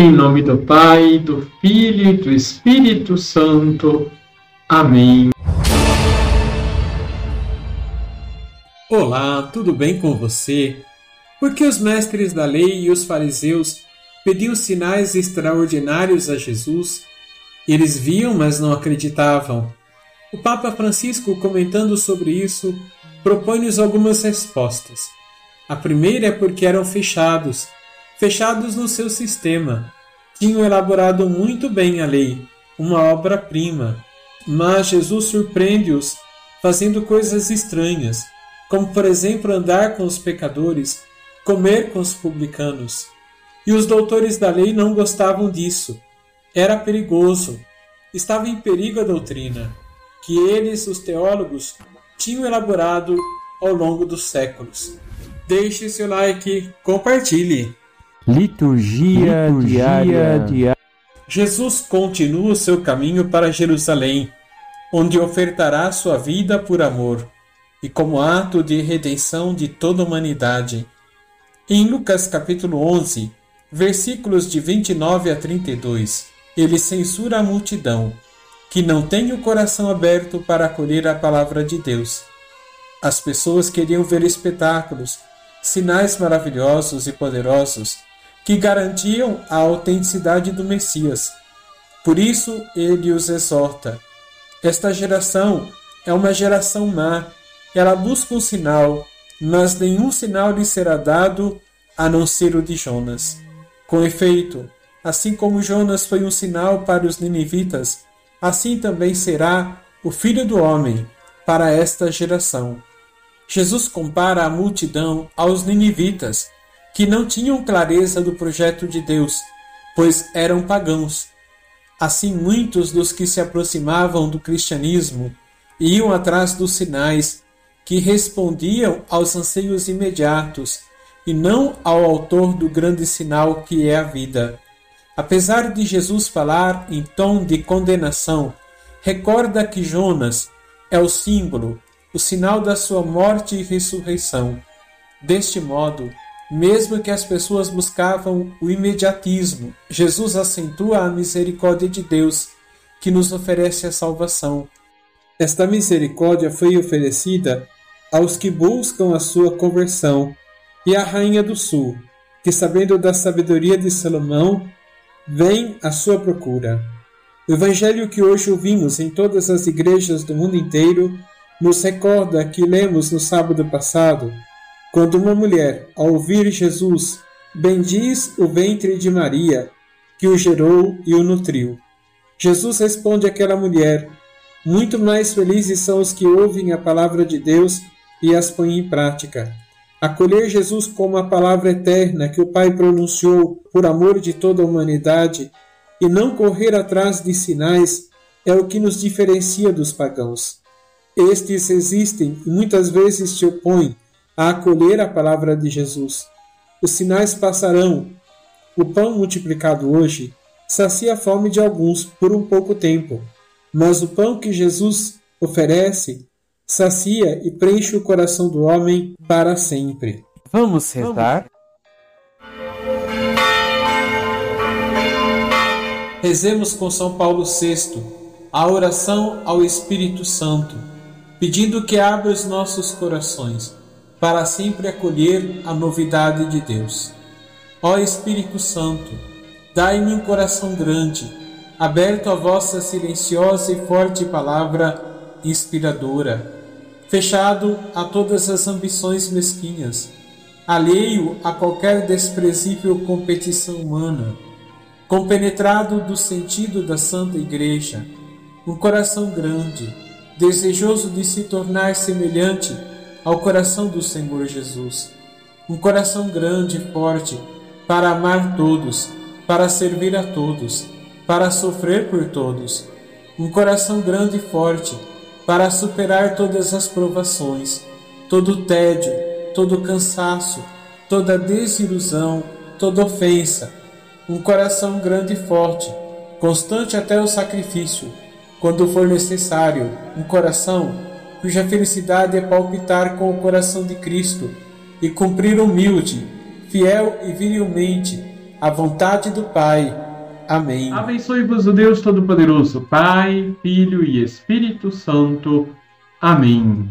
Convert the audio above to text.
Em nome do Pai, do Filho e do Espírito Santo. Amém. Olá, tudo bem com você? Porque os mestres da lei e os fariseus pediam sinais extraordinários a Jesus? Eles viam, mas não acreditavam. O Papa Francisco, comentando sobre isso, propõe-nos algumas respostas. A primeira é porque eram fechados fechados no seu sistema. Tinham elaborado muito bem a lei, uma obra-prima. Mas Jesus surpreende-os fazendo coisas estranhas, como por exemplo andar com os pecadores, comer com os publicanos. E os doutores da lei não gostavam disso. Era perigoso. Estava em perigo a doutrina, que eles, os teólogos, tinham elaborado ao longo dos séculos. Deixe seu like, compartilhe. Liturgia, Liturgia diária. Jesus continua o seu caminho para Jerusalém, onde ofertará sua vida por amor e como ato de redenção de toda a humanidade. Em Lucas capítulo 11, versículos de 29 a 32, ele censura a multidão, que não tem o coração aberto para acolher a palavra de Deus. As pessoas queriam ver espetáculos, sinais maravilhosos e poderosos, que garantiam a autenticidade do Messias. Por isso ele os exorta. Esta geração é uma geração má. Ela busca um sinal, mas nenhum sinal lhe será dado a não ser o de Jonas. Com efeito, assim como Jonas foi um sinal para os ninivitas, assim também será o Filho do Homem para esta geração. Jesus compara a multidão aos ninivitas, que não tinham clareza do projeto de Deus, pois eram pagãos. Assim, muitos dos que se aproximavam do cristianismo iam atrás dos sinais que respondiam aos anseios imediatos e não ao autor do grande sinal que é a vida. Apesar de Jesus falar em tom de condenação, recorda que Jonas é o símbolo, o sinal da sua morte e ressurreição. Deste modo, mesmo que as pessoas buscavam o imediatismo, Jesus acentua a misericórdia de Deus, que nos oferece a salvação. Esta misericórdia foi oferecida aos que buscam a sua conversão, e a Rainha do Sul, que, sabendo da sabedoria de Salomão, vem à sua procura. O Evangelho que hoje ouvimos em todas as igrejas do mundo inteiro nos recorda que lemos no sábado passado quando uma mulher, ao ouvir Jesus, bendiz o ventre de Maria, que o gerou e o nutriu. Jesus responde àquela mulher: Muito mais felizes são os que ouvem a palavra de Deus e as põem em prática. Acolher Jesus como a palavra eterna que o Pai pronunciou por amor de toda a humanidade e não correr atrás de sinais é o que nos diferencia dos pagãos. Estes existem e muitas vezes se opõem a acolher a palavra de Jesus. Os sinais passarão. O pão multiplicado hoje sacia a fome de alguns por um pouco tempo, mas o pão que Jesus oferece sacia e preenche o coração do homem para sempre. Vamos rezar? Rezemos com São Paulo VI a oração ao Espírito Santo, pedindo que abra os nossos corações para sempre acolher a novidade de Deus. Ó Espírito Santo, dai-me um coração grande, aberto à vossa silenciosa e forte palavra inspiradora, fechado a todas as ambições mesquinhas, alheio a qualquer desprezível competição humana, compenetrado do sentido da Santa Igreja, um coração grande, desejoso de se tornar semelhante ao coração do Senhor Jesus. Um coração grande e forte para amar todos, para servir a todos, para sofrer por todos. Um coração grande e forte para superar todas as provações, todo tédio, todo cansaço, toda desilusão, toda ofensa. Um coração grande e forte, constante até o sacrifício, quando for necessário. Um coração cuja felicidade é palpitar com o coração de Cristo e cumprir humilde, fiel e virilmente a vontade do Pai. Amém. Abençoe-vos o Deus Todo-Poderoso, Pai, Filho e Espírito Santo. Amém.